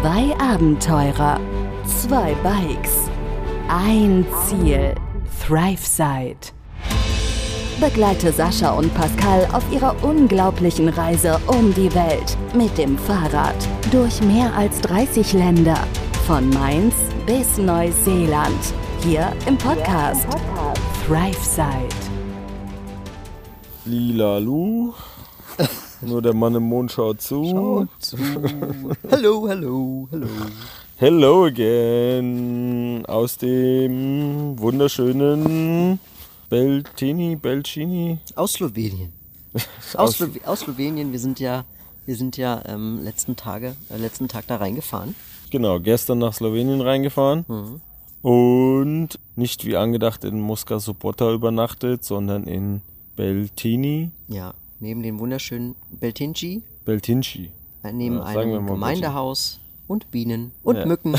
Zwei Abenteurer, zwei Bikes, ein Ziel, ThriveSide. Begleite Sascha und Pascal auf ihrer unglaublichen Reise um die Welt mit dem Fahrrad durch mehr als 30 Länder, von Mainz bis Neuseeland, hier im Podcast, ThriveSide. Lila Lu. Nur der Mann im Mond schaut zu. zu. hallo, hallo, hallo. Hello again. Aus dem wunderschönen Beltini, Belcini. Aus Slowenien. aus, Slo aus Slowenien. Wir sind ja, wir sind ja ähm, letzten Tage, äh, letzten Tag da reingefahren. Genau, gestern nach Slowenien reingefahren. Mhm. Und nicht wie angedacht in Moskau Sobota übernachtet, sondern in Beltini. Ja, neben dem wunderschönen Beltinci. Beltinci. Äh, neben ja, einem Gemeindehaus und Bienen und ja. Mücken.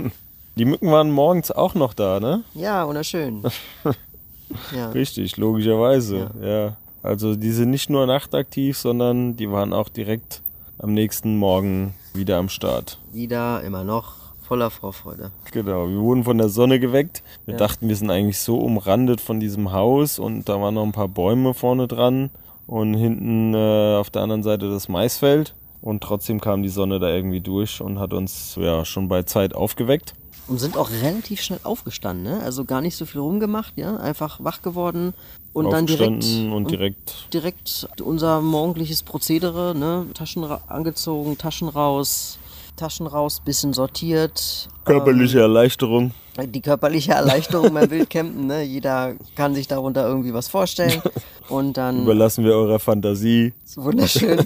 Die Mücken waren morgens auch noch da, ne? Ja, wunderschön. ja. Richtig, logischerweise. Ja. ja. Also die sind nicht nur nachtaktiv, sondern die waren auch direkt am nächsten Morgen wieder am Start. Wieder, immer noch voller Vorfreude. Genau, wir wurden von der Sonne geweckt. Wir ja. dachten, wir sind eigentlich so umrandet von diesem Haus und da waren noch ein paar Bäume vorne dran und hinten äh, auf der anderen Seite das Maisfeld. Und trotzdem kam die Sonne da irgendwie durch und hat uns ja schon bei Zeit aufgeweckt. Und sind auch relativ schnell aufgestanden, ne? Also gar nicht so viel rumgemacht, ja? Einfach wach geworden und dann direkt und direkt und direkt unser morgendliches Prozedere, ne? Taschen angezogen, Taschen raus, Taschen raus, bisschen sortiert. Körperliche ähm, Erleichterung. Die körperliche Erleichterung beim Wildcampen, ne? Jeder kann sich darunter irgendwie was vorstellen. Und dann. Überlassen wir eurer Fantasie. Wunderschön.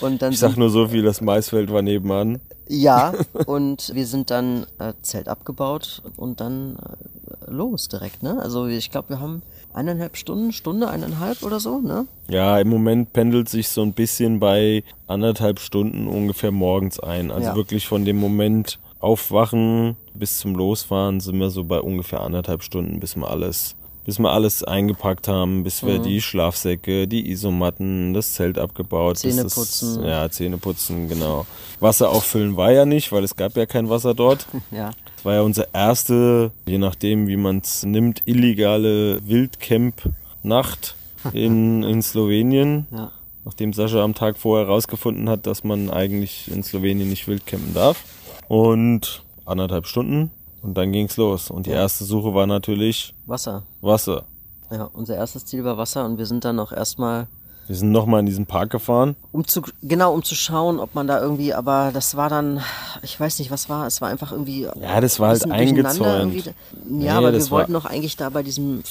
Und dann ich sag nur so viel, das Maisfeld war nebenan. Ja, und wir sind dann äh, Zelt abgebaut und dann äh, los direkt, ne? Also ich glaube, wir haben eineinhalb Stunden, Stunde, eineinhalb oder so, ne? Ja, im Moment pendelt sich so ein bisschen bei anderthalb Stunden ungefähr morgens ein. Also ja. wirklich von dem Moment aufwachen bis zum Losfahren sind wir so bei ungefähr anderthalb Stunden, bis wir alles bis wir alles eingepackt haben, bis wir mhm. die Schlafsäcke, die Isomatten, das Zelt abgebaut. Zähne putzen. ja, Zähne putzen, genau. Wasser auffüllen war ja nicht, weil es gab ja kein Wasser dort. ja. Das war ja unsere erste, je nachdem wie man es nimmt, illegale Wildcamp-Nacht in, in Slowenien. Ja. Nachdem Sascha am Tag vorher herausgefunden hat, dass man eigentlich in Slowenien nicht wildcampen darf. Und anderthalb Stunden und dann ging's los. Und die erste Suche war natürlich Wasser. Wasser. Ja, unser erstes Ziel war Wasser und wir sind dann auch erstmal wir sind nochmal in diesen Park gefahren. Um zu, genau, um zu schauen, ob man da irgendwie, aber das war dann, ich weiß nicht, was war, es war einfach irgendwie. Ja, das war halt eingezäunt. Ja, nee, aber wir wollten doch eigentlich da bei diesem,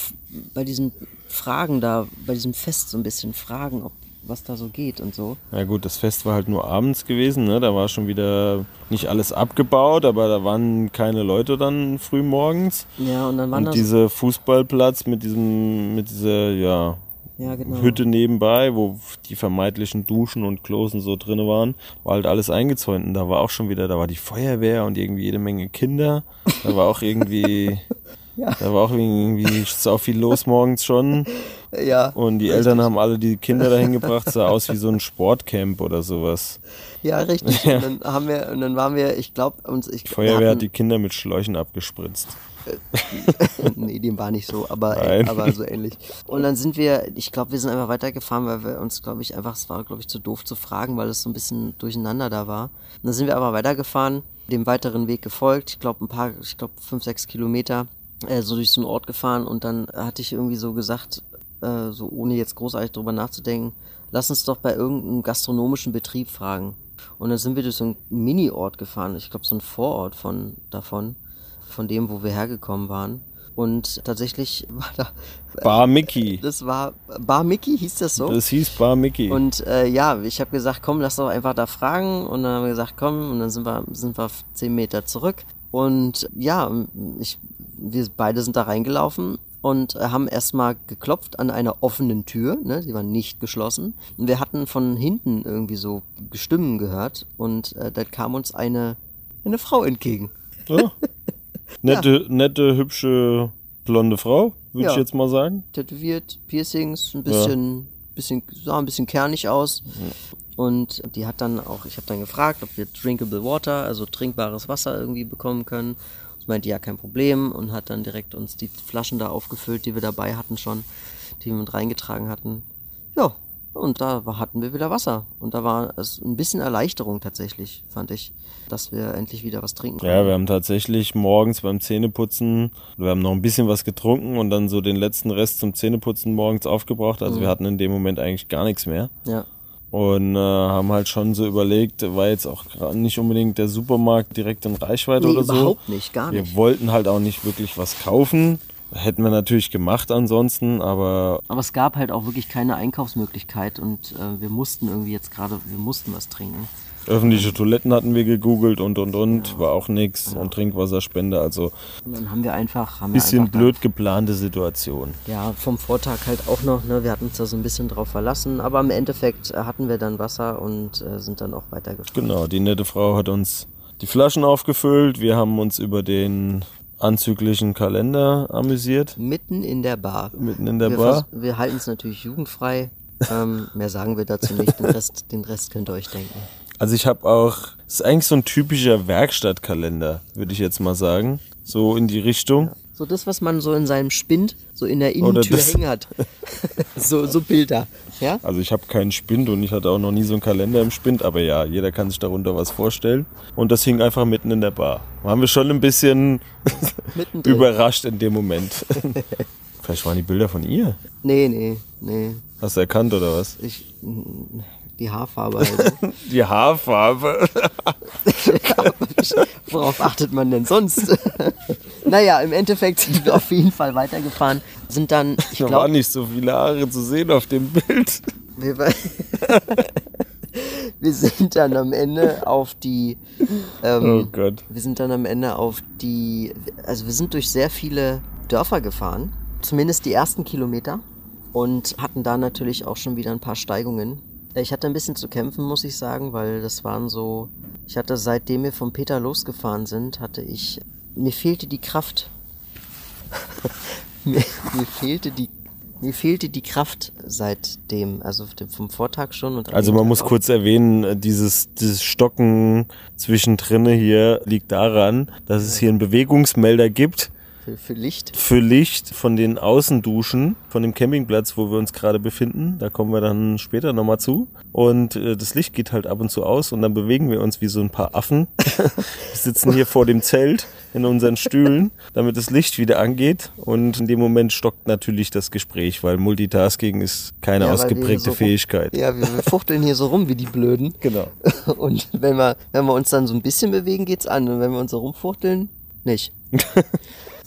bei diesen Fragen da, bei diesem Fest so ein bisschen fragen, ob was da so geht und so. Ja gut, das Fest war halt nur abends gewesen, ne? Da war schon wieder nicht alles abgebaut, aber da waren keine Leute dann früh morgens. Ja, und dann waren Und dieser Fußballplatz mit diesem, mit dieser, ja, ja, genau. Hütte nebenbei, wo die vermeintlichen Duschen und Klosen so drin waren, war halt alles eingezäunt. Und da war auch schon wieder, da war die Feuerwehr und irgendwie jede Menge Kinder. Da war auch irgendwie, ja. da war auch irgendwie so viel los morgens schon. Ja. Und die richtig. Eltern haben alle die Kinder dahin gebracht, sah aus wie so ein Sportcamp oder sowas. Ja, richtig. Ja. Und dann haben wir, und dann waren wir, ich glaube, uns, ich Die Feuerwehr hatten, hat die Kinder mit Schläuchen abgespritzt. nee, dem war nicht so, aber, äh, aber so ähnlich. Und dann sind wir, ich glaube, wir sind einfach weitergefahren, weil wir uns, glaube ich, einfach, es war, glaube ich, zu doof zu fragen, weil es so ein bisschen durcheinander da war. Und dann sind wir aber weitergefahren, dem weiteren Weg gefolgt, ich glaube, ein paar, ich glaube, fünf, sechs Kilometer, äh, so durch so einen Ort gefahren und dann hatte ich irgendwie so gesagt, äh, so ohne jetzt großartig drüber nachzudenken, lass uns doch bei irgendeinem gastronomischen Betrieb fragen. Und dann sind wir durch so einen Mini-Ort gefahren, ich glaube so ein Vorort von davon, von dem, wo wir hergekommen waren. Und tatsächlich war da. Bar Mickey. Das war. Bar Mickey hieß das so? Das hieß Bar Mickey. Und äh, ja, ich habe gesagt, komm, lass doch einfach da fragen. Und dann haben wir gesagt, komm, und dann sind wir, sind wir zehn Meter zurück. Und ja, ich, wir beide sind da reingelaufen und äh, haben erstmal geklopft an einer offenen Tür, ne? die war nicht geschlossen. Und wir hatten von hinten irgendwie so Stimmen gehört und äh, da kam uns eine, eine Frau entgegen. Ja. Nette, ja. nette, hübsche, blonde Frau, würde ja. ich jetzt mal sagen. Tätowiert, Piercings, ein bisschen, bisschen, sah ein bisschen kernig aus. Und die hat dann auch, ich habe dann gefragt, ob wir drinkable water, also trinkbares Wasser irgendwie bekommen können. Das meinte ja kein Problem und hat dann direkt uns die Flaschen da aufgefüllt, die wir dabei hatten schon, die wir mit reingetragen hatten. Ja, und da hatten wir wieder Wasser. Und da war es ein bisschen Erleichterung tatsächlich, fand ich, dass wir endlich wieder was trinken konnten. Ja, wir haben tatsächlich morgens beim Zähneputzen, wir haben noch ein bisschen was getrunken und dann so den letzten Rest zum Zähneputzen morgens aufgebraucht. Also mhm. wir hatten in dem Moment eigentlich gar nichts mehr. Ja. Und äh, haben halt schon so überlegt, war jetzt auch nicht unbedingt der Supermarkt direkt in Reichweite nee, oder so. Überhaupt nicht, gar nicht. Wir wollten halt auch nicht wirklich was kaufen. Hätten wir natürlich gemacht ansonsten, aber. Aber es gab halt auch wirklich keine Einkaufsmöglichkeit und äh, wir mussten irgendwie jetzt gerade, wir mussten was trinken. Öffentliche Toiletten hatten wir gegoogelt und und und, ja. war auch nichts ja. und Trinkwasserspende, also. Und dann haben wir einfach. Haben bisschen einfach blöd geplante Situation. Ja, vom Vortag halt auch noch, ne? Wir hatten uns da so ein bisschen drauf verlassen, aber im Endeffekt äh, hatten wir dann Wasser und äh, sind dann auch weitergefahren. Genau, die nette Frau hat uns die Flaschen aufgefüllt, wir haben uns über den anzüglichen Kalender amüsiert. Mitten in der Bar. Mitten in der wir Bar. Wir halten es natürlich jugendfrei. ähm, mehr sagen wir dazu nicht. Den Rest, den Rest könnt ihr euch denken. Also ich habe auch, das ist eigentlich so ein typischer Werkstattkalender, würde ich jetzt mal sagen. So in die Richtung. So das, was man so in seinem Spind, so in der Innentür hängen hat. so, so Bilder. Ja? Also ich habe keinen Spind und ich hatte auch noch nie so einen Kalender im Spind, aber ja, jeder kann sich darunter was vorstellen. Und das hing einfach mitten in der Bar. Waren wir schon ein bisschen überrascht in dem Moment. Vielleicht waren die Bilder von ihr? Nee, nee, nee. Hast du erkannt oder was? Ich, die Haarfarbe halt. Die Haarfarbe. Worauf achtet man denn sonst? naja, im Endeffekt sind wir auf jeden Fall weitergefahren. Sind dann, ich glaube. waren nicht so viele Haare zu sehen auf dem Bild. Wir, wir sind dann am Ende auf die. Ähm, oh Gott. Wir sind dann am Ende auf die. Also wir sind durch sehr viele Dörfer gefahren. Zumindest die ersten Kilometer. Und hatten da natürlich auch schon wieder ein paar Steigungen. Ich hatte ein bisschen zu kämpfen, muss ich sagen, weil das waren so. Ich hatte seitdem wir von Peter losgefahren sind, hatte ich. Mir fehlte die Kraft. mir, mir fehlte die mir fehlte die Kraft seitdem, also vom Vortag schon. Und also man muss kurz erwähnen, dieses, dieses Stocken zwischendrin hier liegt daran, dass es hier einen Bewegungsmelder gibt, für, für Licht? Für Licht von den Außenduschen von dem Campingplatz, wo wir uns gerade befinden. Da kommen wir dann später nochmal zu. Und äh, das Licht geht halt ab und zu aus und dann bewegen wir uns wie so ein paar Affen. wir sitzen hier vor dem Zelt in unseren Stühlen, damit das Licht wieder angeht. Und in dem Moment stockt natürlich das Gespräch, weil Multitasking ist keine ja, ausgeprägte so Fähigkeit. Rum, ja, wir, fuchteln hier so rum wie die Blöden. Genau. Und wenn wir, wenn wir uns dann so ein bisschen bewegen, geht's an. Und wenn wir uns so rumfuchteln, nicht.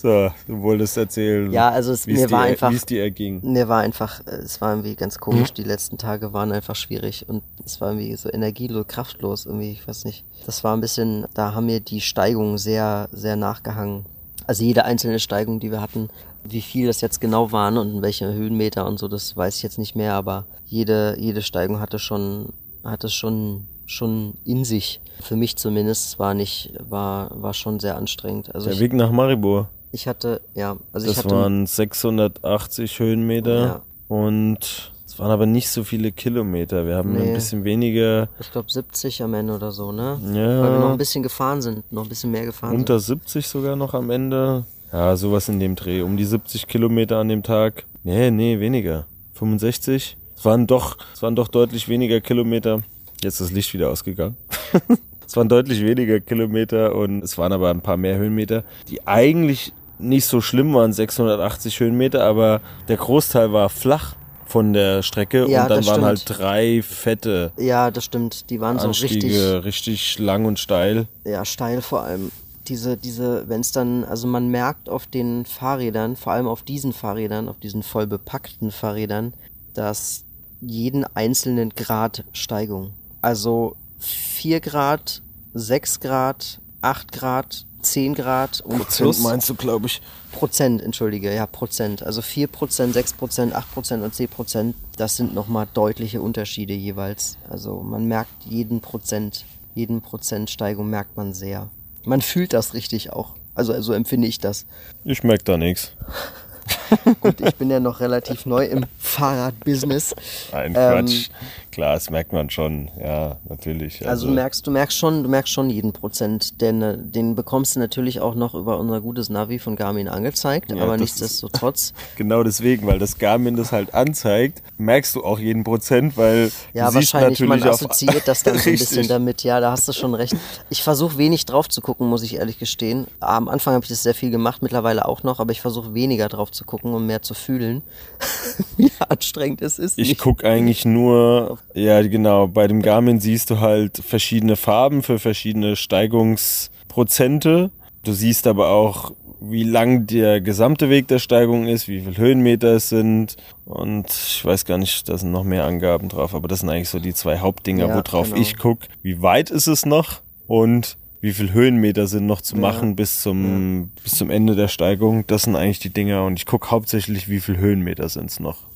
So, du wolltest erzählen. Ja, also es mir war einfach, wie es dir erging. Mir war einfach, es war irgendwie ganz komisch. Mhm. Die letzten Tage waren einfach schwierig und es war irgendwie so energielos, kraftlos irgendwie. Ich weiß nicht. Das war ein bisschen, da haben mir die Steigungen sehr, sehr nachgehangen. Also jede einzelne Steigung, die wir hatten, wie viel das jetzt genau waren und in welche Höhenmeter und so, das weiß ich jetzt nicht mehr. Aber jede, jede Steigung hatte schon, hatte schon schon in sich. Für mich zumindest war nicht, war, war schon sehr anstrengend. Also Der Weg nach Maribor. Ich hatte, ja, also das ich hatte. waren 680 Höhenmeter ja. und es waren aber nicht so viele Kilometer. Wir haben nee. ein bisschen weniger. Ich glaube 70 am Ende oder so, ne? Ja. Weil wir noch ein bisschen gefahren sind, noch ein bisschen mehr gefahren Unter sind. 70 sogar noch am Ende. Ja, sowas in dem Dreh. Um die 70 Kilometer an dem Tag. Nee, nee, weniger. 65? Es waren doch, es waren doch deutlich weniger Kilometer. Jetzt ist das Licht wieder ausgegangen. es waren deutlich weniger Kilometer und es waren aber ein paar mehr Höhenmeter, die eigentlich nicht so schlimm waren, 680 Höhenmeter, aber der Großteil war flach von der Strecke ja, und dann waren halt drei fette. Ja, das stimmt. Die waren Anstiege, so richtig, richtig lang und steil. Ja, steil vor allem. Diese, diese, wenn es dann, also man merkt auf den Fahrrädern, vor allem auf diesen Fahrrädern, auf diesen voll bepackten Fahrrädern, dass jeden einzelnen Grad Steigung. Also 4 Grad, 6 Grad, 8 Grad, 10 Grad und Prozent plus meinst du, glaube ich. Prozent, entschuldige, ja, Prozent. Also 4 Prozent, 6 Prozent, 8 Prozent und 10 Prozent, das sind nochmal deutliche Unterschiede jeweils. Also man merkt jeden Prozent, jeden Prozent Steigung merkt man sehr. Man fühlt das richtig auch. Also, also empfinde ich das. Ich merke da nichts. Gut, ich bin ja noch relativ neu im Fahrradbusiness. Nein, Quatsch. Klar, das merkt man schon, ja, natürlich. Also, also du merkst, du merkst schon, du merkst schon jeden Prozent, denn äh, den bekommst du natürlich auch noch über unser gutes Navi von Garmin angezeigt, ja, aber nichtsdestotrotz. genau deswegen, weil das Garmin das halt anzeigt, merkst du auch jeden Prozent, weil ja, wahrscheinlich man assoziiert das dann so ein bisschen damit. Ja, da hast du schon recht. Ich versuche wenig drauf zu gucken, muss ich ehrlich gestehen. Am Anfang habe ich das sehr viel gemacht, mittlerweile auch noch, aber ich versuche weniger drauf zu gucken und mehr zu fühlen, wie anstrengend es ist. Ich gucke eigentlich nur ja, genau. Bei dem Garmin siehst du halt verschiedene Farben für verschiedene Steigungsprozente. Du siehst aber auch, wie lang der gesamte Weg der Steigung ist, wie viele Höhenmeter es sind. Und ich weiß gar nicht, da sind noch mehr Angaben drauf, aber das sind eigentlich so die zwei Hauptdinger, ja, worauf genau. ich gucke. Wie weit ist es noch und wie viele Höhenmeter sind noch zu machen ja. bis zum ja. bis zum Ende der Steigung. Das sind eigentlich die Dinger und ich gucke hauptsächlich, wie viele Höhenmeter sind es noch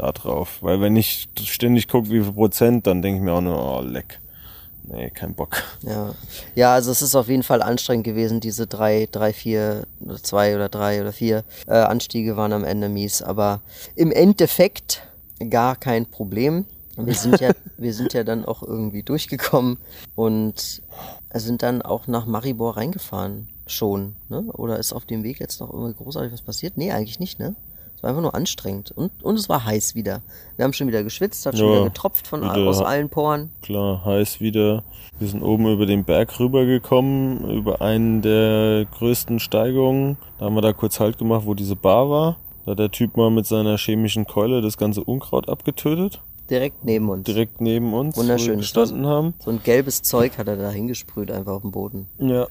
da drauf. Weil wenn ich ständig gucke, wie viel Prozent, dann denke ich mir auch nur, oh, leck. Nee, kein Bock. Ja. ja, also es ist auf jeden Fall anstrengend gewesen. Diese drei, drei, vier oder zwei oder drei oder vier äh, Anstiege waren am Ende mies. Aber im Endeffekt gar kein Problem. Wir sind ja, wir sind ja dann auch irgendwie durchgekommen und sind dann auch nach Maribor reingefahren. Schon, ne? Oder ist auf dem Weg jetzt noch irgendwie großartig was passiert? Nee, eigentlich nicht, ne? Es war einfach nur anstrengend. Und, und es war heiß wieder. Wir haben schon wieder geschwitzt, hat schon ja, wieder getropft von, wieder, aus allen Poren. Klar, heiß wieder. Wir sind oben über den Berg rübergekommen, über einen der größten Steigungen. Da haben wir da kurz Halt gemacht, wo diese Bar war. Da hat der Typ mal mit seiner chemischen Keule das ganze Unkraut abgetötet. Direkt neben uns. Direkt neben uns. Wunderschön. Wo wir gestanden haben. So ein gelbes Zeug hat er da hingesprüht, einfach auf dem Boden. Ja.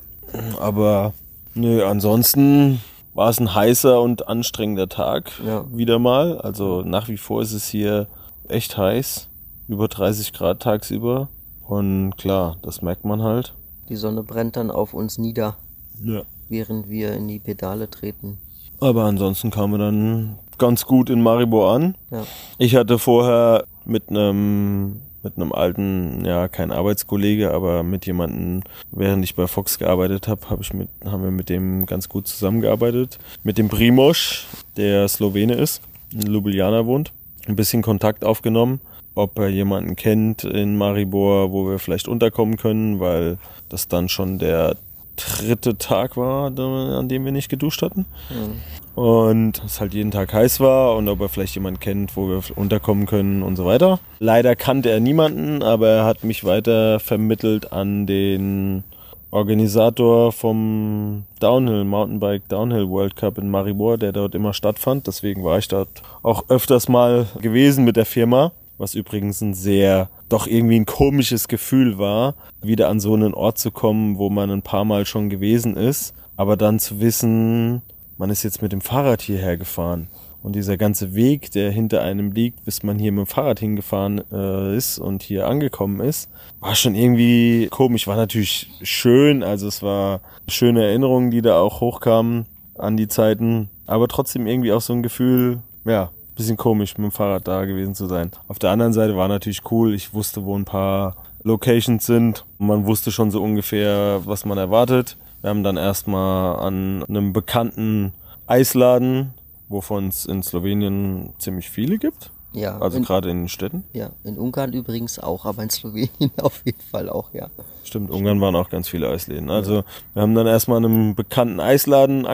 Aber, nö, ansonsten war es ein heißer und anstrengender Tag ja. wieder mal. Also nach wie vor ist es hier echt heiß, über 30 Grad tagsüber. Und klar, das merkt man halt. Die Sonne brennt dann auf uns nieder, ja. während wir in die Pedale treten. Aber ansonsten kamen wir dann ganz gut in Maribor an. Ja. Ich hatte vorher mit einem mit einem alten, ja, kein Arbeitskollege, aber mit jemandem, während ich bei Fox gearbeitet habe, hab ich mit, haben wir mit dem ganz gut zusammengearbeitet. Mit dem Primosch, der Slowene ist, in Ljubljana wohnt. Ein bisschen Kontakt aufgenommen, ob er jemanden kennt in Maribor, wo wir vielleicht unterkommen können, weil das dann schon der dritte Tag war, an dem wir nicht geduscht hatten. Mhm. Und es halt jeden Tag heiß war und ob er vielleicht jemanden kennt, wo wir unterkommen können und so weiter. Leider kannte er niemanden, aber er hat mich weiter vermittelt an den Organisator vom Downhill, Mountainbike Downhill World Cup in Maribor, der dort immer stattfand. Deswegen war ich dort auch öfters mal gewesen mit der Firma, was übrigens ein sehr doch irgendwie ein komisches Gefühl war, wieder an so einen Ort zu kommen, wo man ein paar Mal schon gewesen ist, aber dann zu wissen, man ist jetzt mit dem Fahrrad hierher gefahren. Und dieser ganze Weg, der hinter einem liegt, bis man hier mit dem Fahrrad hingefahren äh, ist und hier angekommen ist, war schon irgendwie komisch. War natürlich schön, also es war schöne Erinnerungen, die da auch hochkamen an die Zeiten, aber trotzdem irgendwie auch so ein Gefühl, ja, bisschen komisch, mit dem Fahrrad da gewesen zu sein. Auf der anderen Seite war natürlich cool. Ich wusste, wo ein paar Locations sind. Man wusste schon so ungefähr, was man erwartet. Wir haben dann erstmal an einem bekannten Eisladen, wovon es in Slowenien ziemlich viele gibt. Ja. Also gerade in den Städten. Ja, in Ungarn übrigens auch, aber in Slowenien auf jeden Fall auch, ja. Stimmt, Ungarn waren auch ganz viele Eisläden. Also ja. wir haben dann erstmal an einem bekannten Eisladen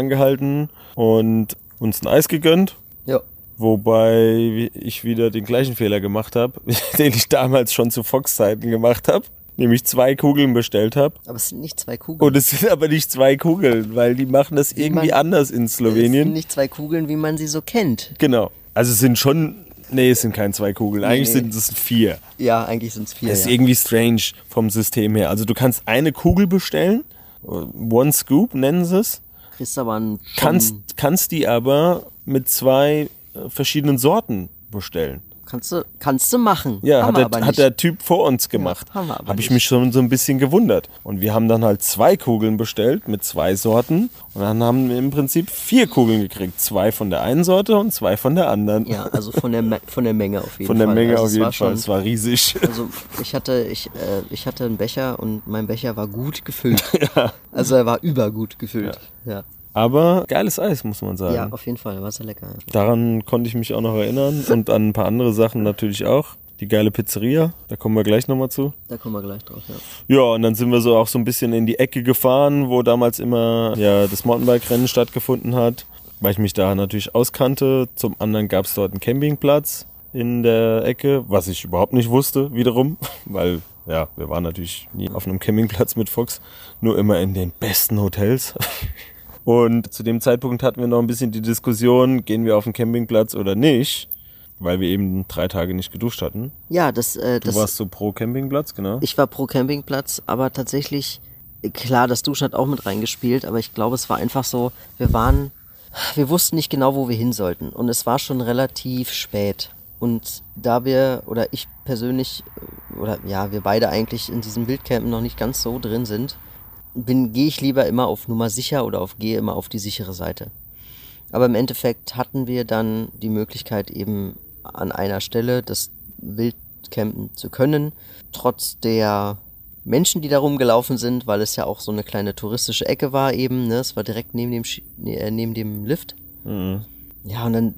und uns ein Eis gegönnt. Ja. Wobei ich wieder den gleichen Fehler gemacht habe, den ich damals schon zu Fox-Zeiten gemacht habe. Nämlich zwei Kugeln bestellt habe. Aber es sind nicht zwei Kugeln. Und es sind aber nicht zwei Kugeln, weil die machen das irgendwie man, anders in Slowenien. Es sind nicht zwei Kugeln, wie man sie so kennt. Genau. Also es sind schon Nee, es sind keine zwei Kugeln. Nee, eigentlich nee. sind es vier. Ja, eigentlich sind es vier. Das ist ja. irgendwie strange vom System her. Also du kannst eine Kugel bestellen, One Scoop nennen sie es. Kriegst aber einen kannst, kannst die aber mit zwei verschiedenen Sorten bestellen. Kannst du, kannst du machen. Ja, hat der, hat der, Typ vor uns gemacht. Ja, Habe ich mich schon so ein bisschen gewundert. Und wir haben dann halt zwei Kugeln bestellt mit zwei Sorten. Und dann haben wir im Prinzip vier Kugeln gekriegt. Zwei von der einen Sorte und zwei von der anderen. Ja, also von der, von der Menge auf jeden Fall. Von der Menge also auf jeden Fall. es war riesig. Also ich hatte, ich, äh, ich hatte einen Becher und mein Becher war gut gefüllt. ja. Also er war übergut gefüllt. ja. ja. Aber geiles Eis, muss man sagen. Ja, auf jeden Fall, war sehr lecker. Daran konnte ich mich auch noch erinnern und an ein paar andere Sachen natürlich auch. die geile Pizzeria. Da kommen wir gleich nochmal zu. Da kommen wir gleich drauf, ja. Ja, und dann sind wir so auch so ein bisschen in die Ecke gefahren, wo damals immer ja, das Mountainbike-Rennen stattgefunden hat, weil ich mich da natürlich auskannte. Zum anderen gab es dort einen Campingplatz in der Ecke, was ich überhaupt nicht wusste, wiederum, weil ja, wir waren natürlich nie auf einem Campingplatz mit Fox, nur immer in den besten Hotels. Und zu dem Zeitpunkt hatten wir noch ein bisschen die Diskussion, gehen wir auf den Campingplatz oder nicht, weil wir eben drei Tage nicht geduscht hatten. Ja, das. Äh, du das, warst so pro Campingplatz, genau. Ich war pro Campingplatz, aber tatsächlich, klar, das Duschen hat auch mit reingespielt, aber ich glaube, es war einfach so, wir waren, wir wussten nicht genau, wo wir hin sollten. Und es war schon relativ spät. Und da wir, oder ich persönlich, oder ja, wir beide eigentlich in diesem Wildcampen noch nicht ganz so drin sind, bin, gehe ich lieber immer auf Nummer sicher oder auf, gehe immer auf die sichere Seite. Aber im Endeffekt hatten wir dann die Möglichkeit eben an einer Stelle das Wildcampen zu können, trotz der Menschen, die da rumgelaufen sind, weil es ja auch so eine kleine touristische Ecke war eben, ne? es war direkt neben dem, äh, neben dem Lift. Mhm. Ja, und dann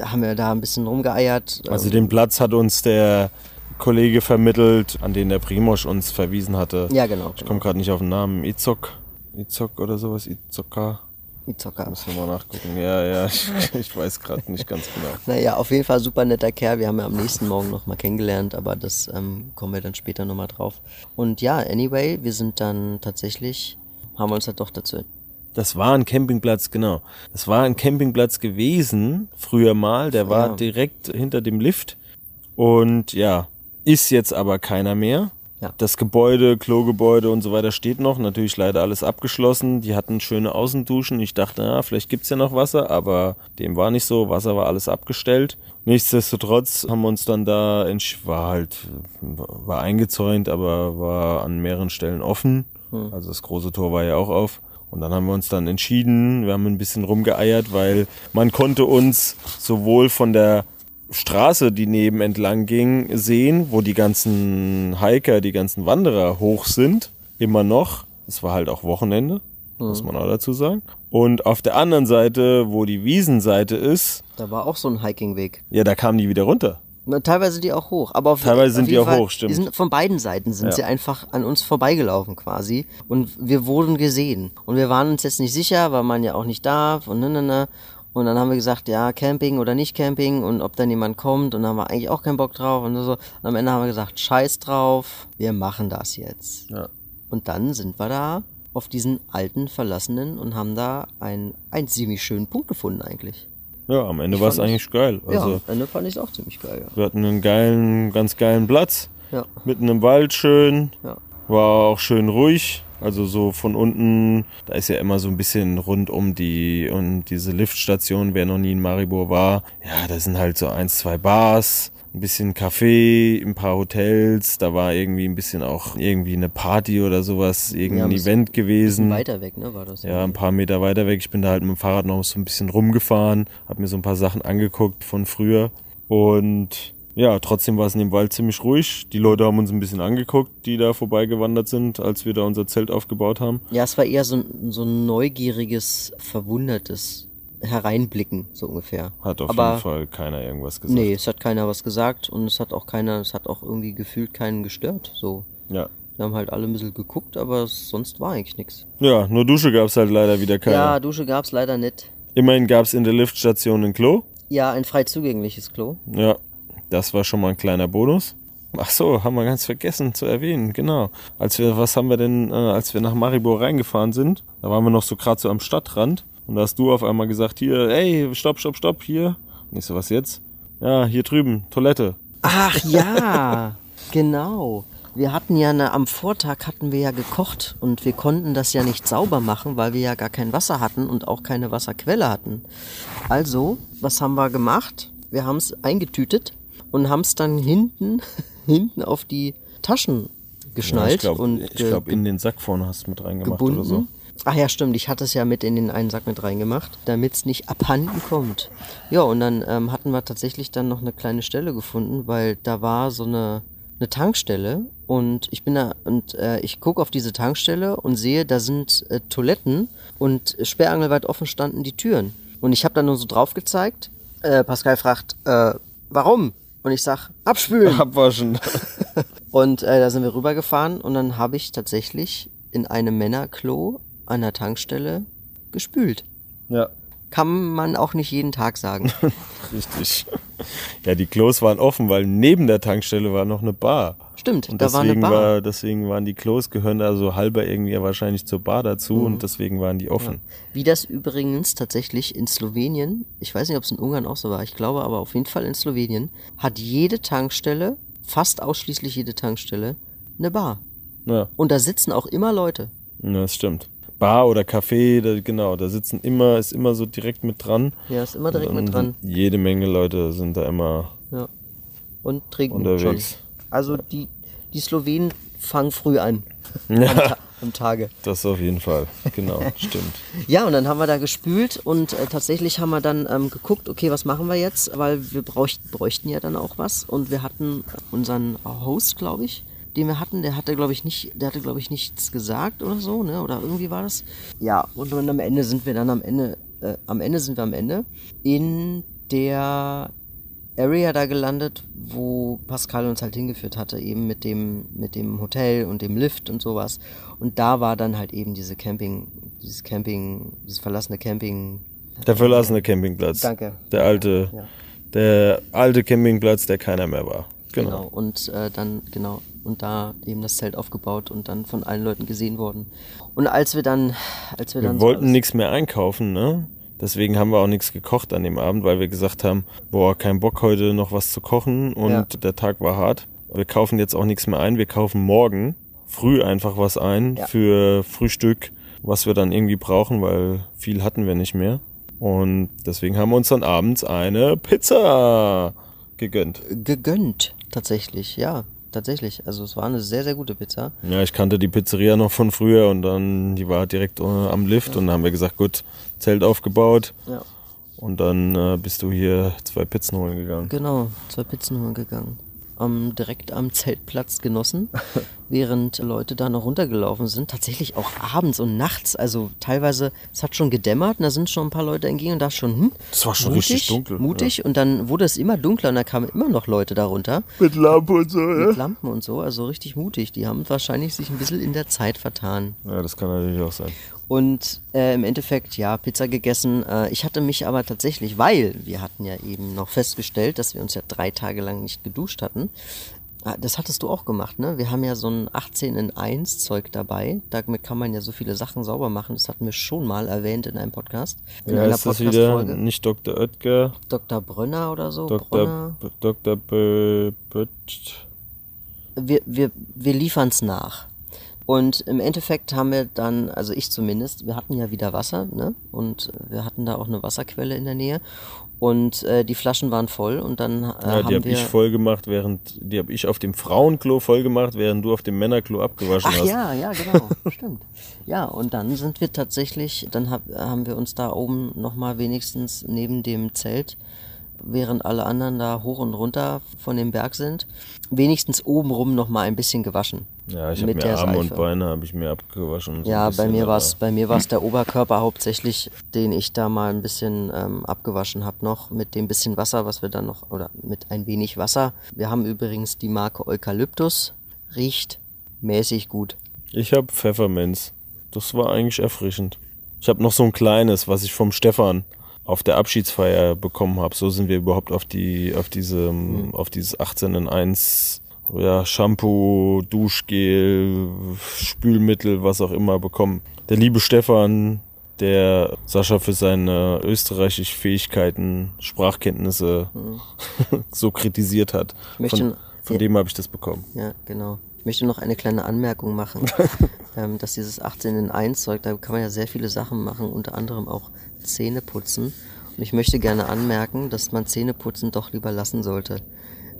haben wir da ein bisschen rumgeeiert. Also den Platz hat uns der Kollege vermittelt, an den der Primosch uns verwiesen hatte. Ja, genau. Ich komme gerade nicht auf den Namen. Izok? Izok oder sowas? Izoka? Izoka. Müssen wir mal nachgucken. Ja, ja, ich, ich weiß gerade nicht ganz genau. Naja, auf jeden Fall super netter Kerl. Wir haben ja am nächsten Morgen nochmal kennengelernt, aber das ähm, kommen wir dann später nochmal drauf. Und ja, anyway, wir sind dann tatsächlich, haben wir uns halt doch dazu das war ein Campingplatz, genau. Das war ein Campingplatz gewesen, früher mal. Der war ja. direkt hinter dem Lift. Und ja, ist jetzt aber keiner mehr. Ja. Das Gebäude, Klogebäude und so weiter steht noch. Natürlich leider alles abgeschlossen. Die hatten schöne Außenduschen. Ich dachte, na, vielleicht gibt's ja noch Wasser, aber dem war nicht so. Wasser war alles abgestellt. Nichtsdestotrotz haben wir uns dann da, war halt, war eingezäunt, aber war an mehreren Stellen offen. Hm. Also das große Tor war ja auch auf. Und dann haben wir uns dann entschieden, wir haben ein bisschen rumgeeiert, weil man konnte uns sowohl von der Straße, die neben entlang ging, sehen, wo die ganzen Hiker, die ganzen Wanderer hoch sind. Immer noch. Es war halt auch Wochenende, mhm. muss man auch dazu sagen. Und auf der anderen Seite, wo die Wiesenseite ist. Da war auch so ein Hikingweg. Ja, da kamen die wieder runter. Teilweise sind die auch hoch, aber auf, teilweise sind die auch Fall, hoch, stimmt. Die sind von beiden Seiten sind ja. sie einfach an uns vorbeigelaufen quasi und wir wurden gesehen und wir waren uns jetzt nicht sicher, weil man ja auch nicht darf und ne ne ne und dann haben wir gesagt, ja, Camping oder nicht Camping und ob dann jemand kommt und dann haben wir eigentlich auch keinen Bock drauf und so. Und am Ende haben wir gesagt, scheiß drauf, wir machen das jetzt. Ja. Und dann sind wir da auf diesen alten Verlassenen und haben da einen, einen ziemlich schönen Punkt gefunden eigentlich. Ja, am Ende war es eigentlich geil. Also, ja, am Ende fand ich es auch ziemlich geil. Ja. Wir hatten einen geilen, ganz geilen Platz. Ja. Mitten im Wald schön. Ja. War auch schön ruhig. Also so von unten, da ist ja immer so ein bisschen rund um die und diese Liftstation, wer noch nie in Maribor war, ja, da sind halt so eins, zwei Bars, ein bisschen Café, ein paar Hotels, da war irgendwie ein bisschen auch irgendwie eine Party oder sowas, irgendein ja, Event gewesen. Weiter weg, ne, war das? Ja, ein paar Meter weiter weg. Ich bin da halt mit dem Fahrrad noch so ein bisschen rumgefahren, hab mir so ein paar Sachen angeguckt von früher und ja, trotzdem war es in dem Wald ziemlich ruhig. Die Leute haben uns ein bisschen angeguckt, die da vorbeigewandert sind, als wir da unser Zelt aufgebaut haben. Ja, es war eher so ein, so ein neugieriges, verwundertes Hereinblicken, so ungefähr. Hat auf Aber jeden Fall keiner irgendwas gesagt. Nee, es hat keiner was gesagt und es hat auch keiner, es hat auch irgendwie gefühlt keinen gestört, so. Ja. Wir haben halt alle ein bisschen geguckt, aber sonst war eigentlich nichts. Ja, nur Dusche gab's halt leider wieder keine. Ja, Dusche gab's leider nicht. Immerhin gab's in der Liftstation ein Klo. Ja, ein frei zugängliches Klo. Ja, das war schon mal ein kleiner Bonus. Ach so, haben wir ganz vergessen zu erwähnen, genau. Als wir, was haben wir denn, äh, als wir nach Maribor reingefahren sind, da waren wir noch so gerade so am Stadtrand und da hast du auf einmal gesagt, hier, ey, stopp, stopp, stopp, hier. Und ich so, was jetzt? Ja, hier drüben, Toilette. Ach ja, genau. Wir hatten ja eine, am Vortag hatten wir ja gekocht und wir konnten das ja nicht sauber machen, weil wir ja gar kein Wasser hatten und auch keine Wasserquelle hatten. Also, was haben wir gemacht? Wir haben es eingetütet und haben es dann hinten, hinten auf die Taschen geschnallt. Ja, ich glaube, glaub, in den Sack vorne hast du mit reingemacht gebunden. oder so. Ach ja, stimmt. Ich hatte es ja mit in den einen Sack mit reingemacht, damit es nicht abhanden kommt. Ja, und dann ähm, hatten wir tatsächlich dann noch eine kleine Stelle gefunden, weil da war so eine, eine Tankstelle und ich bin da und äh, ich gucke auf diese Tankstelle und sehe, da sind äh, Toiletten und sperrangelweit offen standen die Türen. Und ich habe da nur so drauf gezeigt. Äh, Pascal fragt, äh, warum? Und ich sag, abspülen. Abwaschen. und äh, da sind wir rübergefahren und dann habe ich tatsächlich in einem Männerklo an der Tankstelle gespült. Ja. Kann man auch nicht jeden Tag sagen. Richtig. Ja, die Klos waren offen, weil neben der Tankstelle war noch eine Bar. Stimmt, und da war eine Bar. War, deswegen waren die Klos, gehören da so halber irgendwie wahrscheinlich zur Bar dazu mhm. und deswegen waren die offen. Ja. Wie das übrigens tatsächlich in Slowenien, ich weiß nicht, ob es in Ungarn auch so war, ich glaube aber auf jeden Fall in Slowenien, hat jede Tankstelle, fast ausschließlich jede Tankstelle, eine Bar. Ja. Und da sitzen auch immer Leute. Ja, das stimmt. Bar oder Café, da, genau, da sitzen immer, ist immer so direkt mit dran. Ja, ist immer direkt mit dran. Jede Menge Leute sind da immer ja. und trinken unterwegs. Schon. Also die, die Slowenen fangen früh an. Ja. Am, Ta am Tage. Das auf jeden Fall, genau, stimmt. Ja, und dann haben wir da gespült und äh, tatsächlich haben wir dann ähm, geguckt, okay, was machen wir jetzt, weil wir bräuchten, bräuchten ja dann auch was und wir hatten unseren Host, glaube ich, den wir hatten, der hatte, glaube ich, nicht, der hatte, glaube ich, nichts gesagt oder so, ne? Oder irgendwie war das. Ja, und, und am Ende sind wir dann am Ende, äh, am Ende sind wir am Ende in der Area da gelandet, wo Pascal uns halt hingeführt hatte, eben mit dem, mit dem Hotel und dem Lift und sowas. Und da war dann halt eben diese Camping, dieses Camping, dieses verlassene Camping. Der verlassene Campingplatz. Danke. Der alte, ja. der alte Campingplatz, der keiner mehr war. Genau. genau. Und äh, dann, genau, und da eben das Zelt aufgebaut und dann von allen Leuten gesehen worden. Und als wir dann, als wir, wir dann. Wir wollten so nichts mehr einkaufen, ne? Deswegen haben wir auch nichts gekocht an dem Abend, weil wir gesagt haben, boah, kein Bock heute noch was zu kochen und ja. der Tag war hart. Wir kaufen jetzt auch nichts mehr ein. Wir kaufen morgen früh einfach was ein ja. für Frühstück, was wir dann irgendwie brauchen, weil viel hatten wir nicht mehr. Und deswegen haben wir uns dann abends eine Pizza gegönnt. Gegönnt, tatsächlich, ja tatsächlich. Also es war eine sehr, sehr gute Pizza. Ja, ich kannte die Pizzeria noch von früher und dann, die war direkt äh, am Lift ja. und dann haben wir gesagt, gut, Zelt aufgebaut. Ja. Und dann äh, bist du hier zwei Pizzen holen gegangen. Genau, zwei Pizzen holen gegangen ähm, direkt am Zeltplatz genossen, während Leute da noch runtergelaufen sind. Tatsächlich auch abends und nachts. Also teilweise, es hat schon gedämmert und da sind schon ein paar Leute entgegen und da schon, hm, Das war schon mutig, richtig dunkel. Mutig. Ja. Und dann wurde es immer dunkler und da kamen immer noch Leute darunter. Mit Lampen und so, ja. Mit Lampen und so, also richtig mutig. Die haben wahrscheinlich sich ein bisschen in der Zeit vertan. Ja, das kann natürlich auch sein. Und äh, im Endeffekt, ja, Pizza gegessen. Äh, ich hatte mich aber tatsächlich, weil wir hatten ja eben noch festgestellt, dass wir uns ja drei Tage lang nicht geduscht hatten. Ah, das hattest du auch gemacht, ne? Wir haben ja so ein 18 in 1 Zeug dabei. Damit kann man ja so viele Sachen sauber machen. Das hatten wir schon mal erwähnt in einem Podcast. In ja, einer ist das wieder nicht Dr. Oetker? Dr. Brönner oder so? Dr. Dr. B wir, wir, wir liefern's nach. Und im Endeffekt haben wir dann, also ich zumindest, wir hatten ja wieder Wasser, ne? Und wir hatten da auch eine Wasserquelle in der Nähe. Und äh, die Flaschen waren voll und dann äh, ja, die habe ich voll gemacht, während die habe ich auf dem Frauenklo voll gemacht, während du auf dem Männerklo abgewaschen Ach hast. ja, ja, genau, stimmt. Ja, und dann sind wir tatsächlich, dann hab, haben wir uns da oben nochmal wenigstens neben dem Zelt während alle anderen da hoch und runter von dem Berg sind, wenigstens obenrum noch mal ein bisschen gewaschen. Ja, ich habe mir Arme und Beine habe ich mir abgewaschen. So ja, bei mir war es bei mir war es der Oberkörper hauptsächlich, den ich da mal ein bisschen ähm, abgewaschen habe noch mit dem bisschen Wasser, was wir dann noch oder mit ein wenig Wasser. Wir haben übrigens die Marke Eukalyptus, riecht mäßig gut. Ich habe Pfefferminz. Das war eigentlich erfrischend. Ich habe noch so ein kleines, was ich vom Stefan auf der Abschiedsfeier bekommen habe. So sind wir überhaupt auf die, auf diese, mhm. auf dieses 18 in 1 ja, Shampoo, Duschgel, Spülmittel, was auch immer bekommen. Der liebe Stefan, der Sascha für seine österreichischen Fähigkeiten, Sprachkenntnisse mhm. so kritisiert hat. Von, von ja, dem habe ich das bekommen. Ja, genau. Ich möchte noch eine kleine Anmerkung machen, ähm, dass dieses 18 in 1 Zeug, da kann man ja sehr viele Sachen machen, unter anderem auch Zähne putzen. Und ich möchte gerne anmerken, dass man Zähneputzen doch lieber lassen sollte.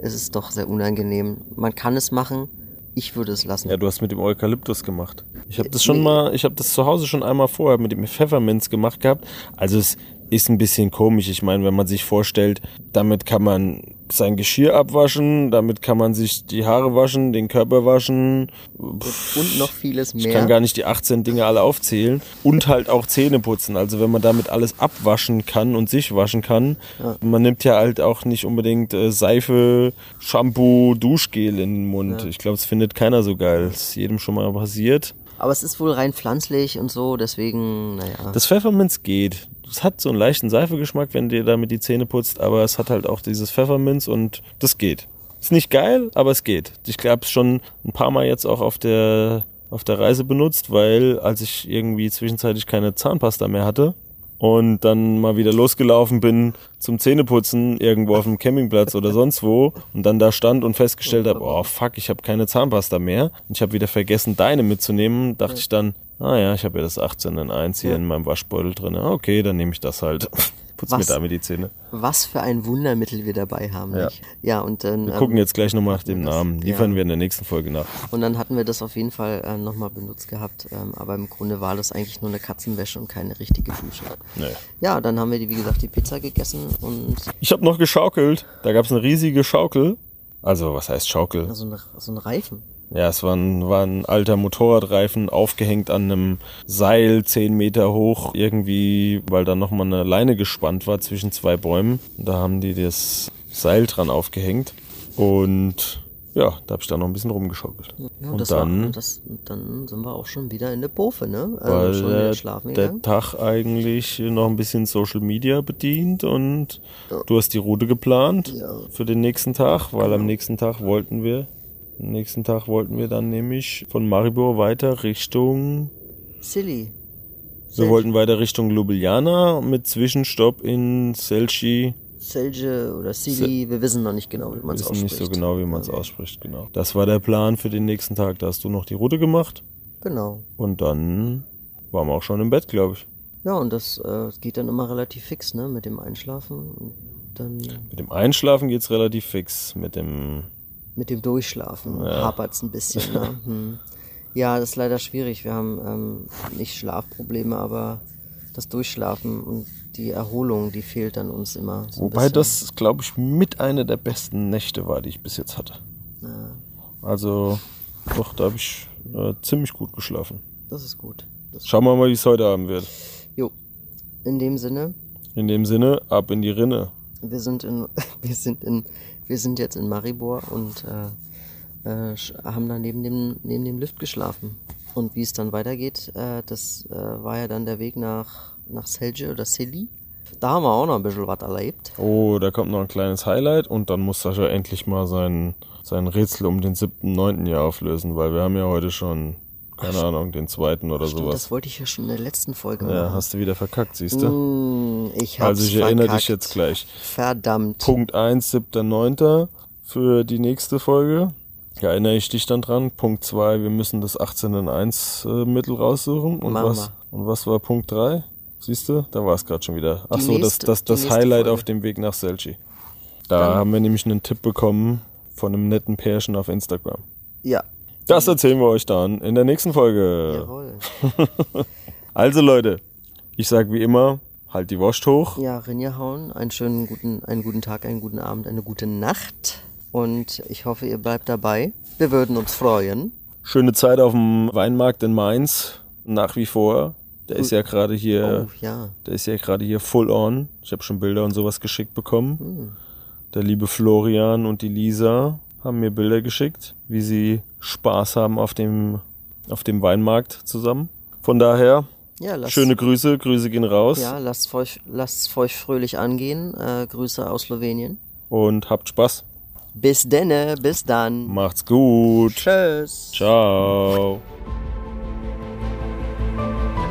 Es ist doch sehr unangenehm. Man kann es machen, ich würde es lassen. Ja, du hast mit dem Eukalyptus gemacht. Ich habe das schon nee. mal, ich habe das zu Hause schon einmal vorher mit dem Pfefferminz gemacht gehabt. Also es, ist ein bisschen komisch. Ich meine, wenn man sich vorstellt, damit kann man sein Geschirr abwaschen, damit kann man sich die Haare waschen, den Körper waschen. Und noch vieles mehr. Ich kann gar nicht die 18 Dinge alle aufzählen. Und halt auch Zähne putzen. Also wenn man damit alles abwaschen kann und sich waschen kann. Ja. Man nimmt ja halt auch nicht unbedingt äh, Seife, Shampoo, Duschgel in den Mund. Ja. Ich glaube, es findet keiner so geil. Das ist jedem schon mal passiert. Aber es ist wohl rein pflanzlich und so, deswegen, naja. Das Pfefferminz geht. Es hat so einen leichten Seifegeschmack, wenn dir damit die Zähne putzt, aber es hat halt auch dieses Pfefferminz und das geht. Ist nicht geil, aber es geht. Ich habe es schon ein paar Mal jetzt auch auf der auf der Reise benutzt, weil als ich irgendwie zwischenzeitlich keine Zahnpasta mehr hatte, und dann mal wieder losgelaufen bin zum Zähneputzen irgendwo auf dem Campingplatz oder sonst wo und dann da stand und festgestellt habe, oh fuck, ich habe keine Zahnpasta mehr und ich habe wieder vergessen, deine mitzunehmen, dachte ja. ich dann, ah ja, ich habe ja das 18 in 1 hier ja. in meinem Waschbeutel drin. Okay, dann nehme ich das halt. Putz was, mir damit die Zähne. Was für ein Wundermittel wir dabei haben. Ja, ja und dann. Wir ähm, gucken jetzt gleich nochmal nach dem Namen. Liefern ja. wir in der nächsten Folge nach. Und dann hatten wir das auf jeden Fall äh, nochmal benutzt gehabt. Ähm, aber im Grunde war das eigentlich nur eine Katzenwäsche und keine richtige Dusche. Nee. Ja, dann haben wir, die, wie gesagt, die Pizza gegessen und. Ich habe noch geschaukelt. Da gab es eine riesige Schaukel. Also, was heißt Schaukel? Also eine, so ein Reifen. Ja, es war ein, war ein alter Motorradreifen aufgehängt an einem Seil zehn Meter hoch, irgendwie, weil da nochmal eine Leine gespannt war zwischen zwei Bäumen. Da haben die das Seil dran aufgehängt. Und ja, da habe ich da noch ein bisschen rumgeschaukelt. Ja, und dann, war, das, dann sind wir auch schon wieder in der Bofe, ne? Also weil schon wieder schlafen der, der Tag eigentlich noch ein bisschen Social Media bedient und ja. du hast die Route geplant ja. für den nächsten Tag, weil genau. am nächsten Tag wollten wir nächsten Tag wollten wir dann nämlich von Maribor weiter Richtung Silly. Wir wollten weiter Richtung Ljubljana mit Zwischenstopp in Selci. Selce oder Sili, wir wissen noch nicht genau, wie man es ausspricht. Wir wissen nicht so genau, wie man es ausspricht, genau. Das war der Plan für den nächsten Tag. Da hast du noch die Route gemacht. Genau. Und dann waren wir auch schon im Bett, glaube ich. Ja, und das äh, geht dann immer relativ fix, ne, mit dem Einschlafen. Und dann mit dem Einschlafen geht's relativ fix. Mit dem mit dem Durchschlafen ja. hapert es ein bisschen. Ne? Hm. Ja, das ist leider schwierig. Wir haben ähm, nicht Schlafprobleme, aber das Durchschlafen und die Erholung, die fehlt dann uns immer. So Wobei das, glaube ich, mit einer der besten Nächte war, die ich bis jetzt hatte. Ja. Also, doch, da habe ich äh, ziemlich gut geschlafen. Das ist gut. Das Schauen wir mal, wie es heute Abend wird. Jo. In dem Sinne. In dem Sinne, ab in die Rinne. Wir sind in, wir sind in wir sind jetzt in Maribor und äh, äh, haben da neben dem, neben dem Lift geschlafen. Und wie es dann weitergeht, äh, das äh, war ja dann der Weg nach, nach Selce oder Seli. Da haben wir auch noch ein bisschen was erlebt. Oh, da kommt noch ein kleines Highlight und dann muss Sascha endlich mal sein, sein Rätsel um den 7.9. Jahr auflösen, weil wir haben ja heute schon keine Ach, Ahnung, den zweiten oder stimmt, sowas. Das wollte ich ja schon in der letzten Folge machen. Ja, hast du wieder verkackt, siehst du? Mm, ich hab's Also ich verkackt. erinnere dich jetzt gleich. Verdammt. Punkt 1, 7.9. für die nächste Folge. Da erinnere ich dich dann dran. Punkt 2, wir müssen das 18 in 1 äh, Mittel raussuchen. Und was, und was war Punkt 3? Siehst du? Da war es gerade schon wieder. Ach die so, nächste, das, das, das Highlight Folge. auf dem Weg nach Selchi. Da dann. haben wir nämlich einen Tipp bekommen von einem netten Pärchen auf Instagram. Ja, das erzählen wir euch dann in der nächsten Folge. Jawohl. also Leute, ich sag wie immer, halt die Wurst hoch. Ja, Rinja hauen. Einen schönen guten, einen guten Tag, einen guten Abend, eine gute Nacht. Und ich hoffe, ihr bleibt dabei. Wir würden uns freuen. Schöne Zeit auf dem Weinmarkt in Mainz. Nach wie vor. Der ist ja gerade hier. Oh, ja. Der ist ja gerade hier full on. Ich habe schon Bilder und sowas geschickt bekommen. Hm. Der liebe Florian und die Lisa haben mir Bilder geschickt, wie sie Spaß haben auf dem, auf dem Weinmarkt zusammen. Von daher, ja, schöne Grüße, Grüße gehen raus. Ja, lasst euch, lasst euch fröhlich angehen. Äh, Grüße aus Slowenien. Und habt Spaß. Bis denne, bis dann. Macht's gut. Tschüss. Ciao.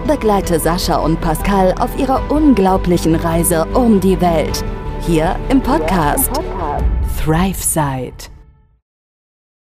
Begleite Sascha und Pascal auf ihrer unglaublichen Reise um die Welt. Hier im Podcast, Podcast. ThriveSide.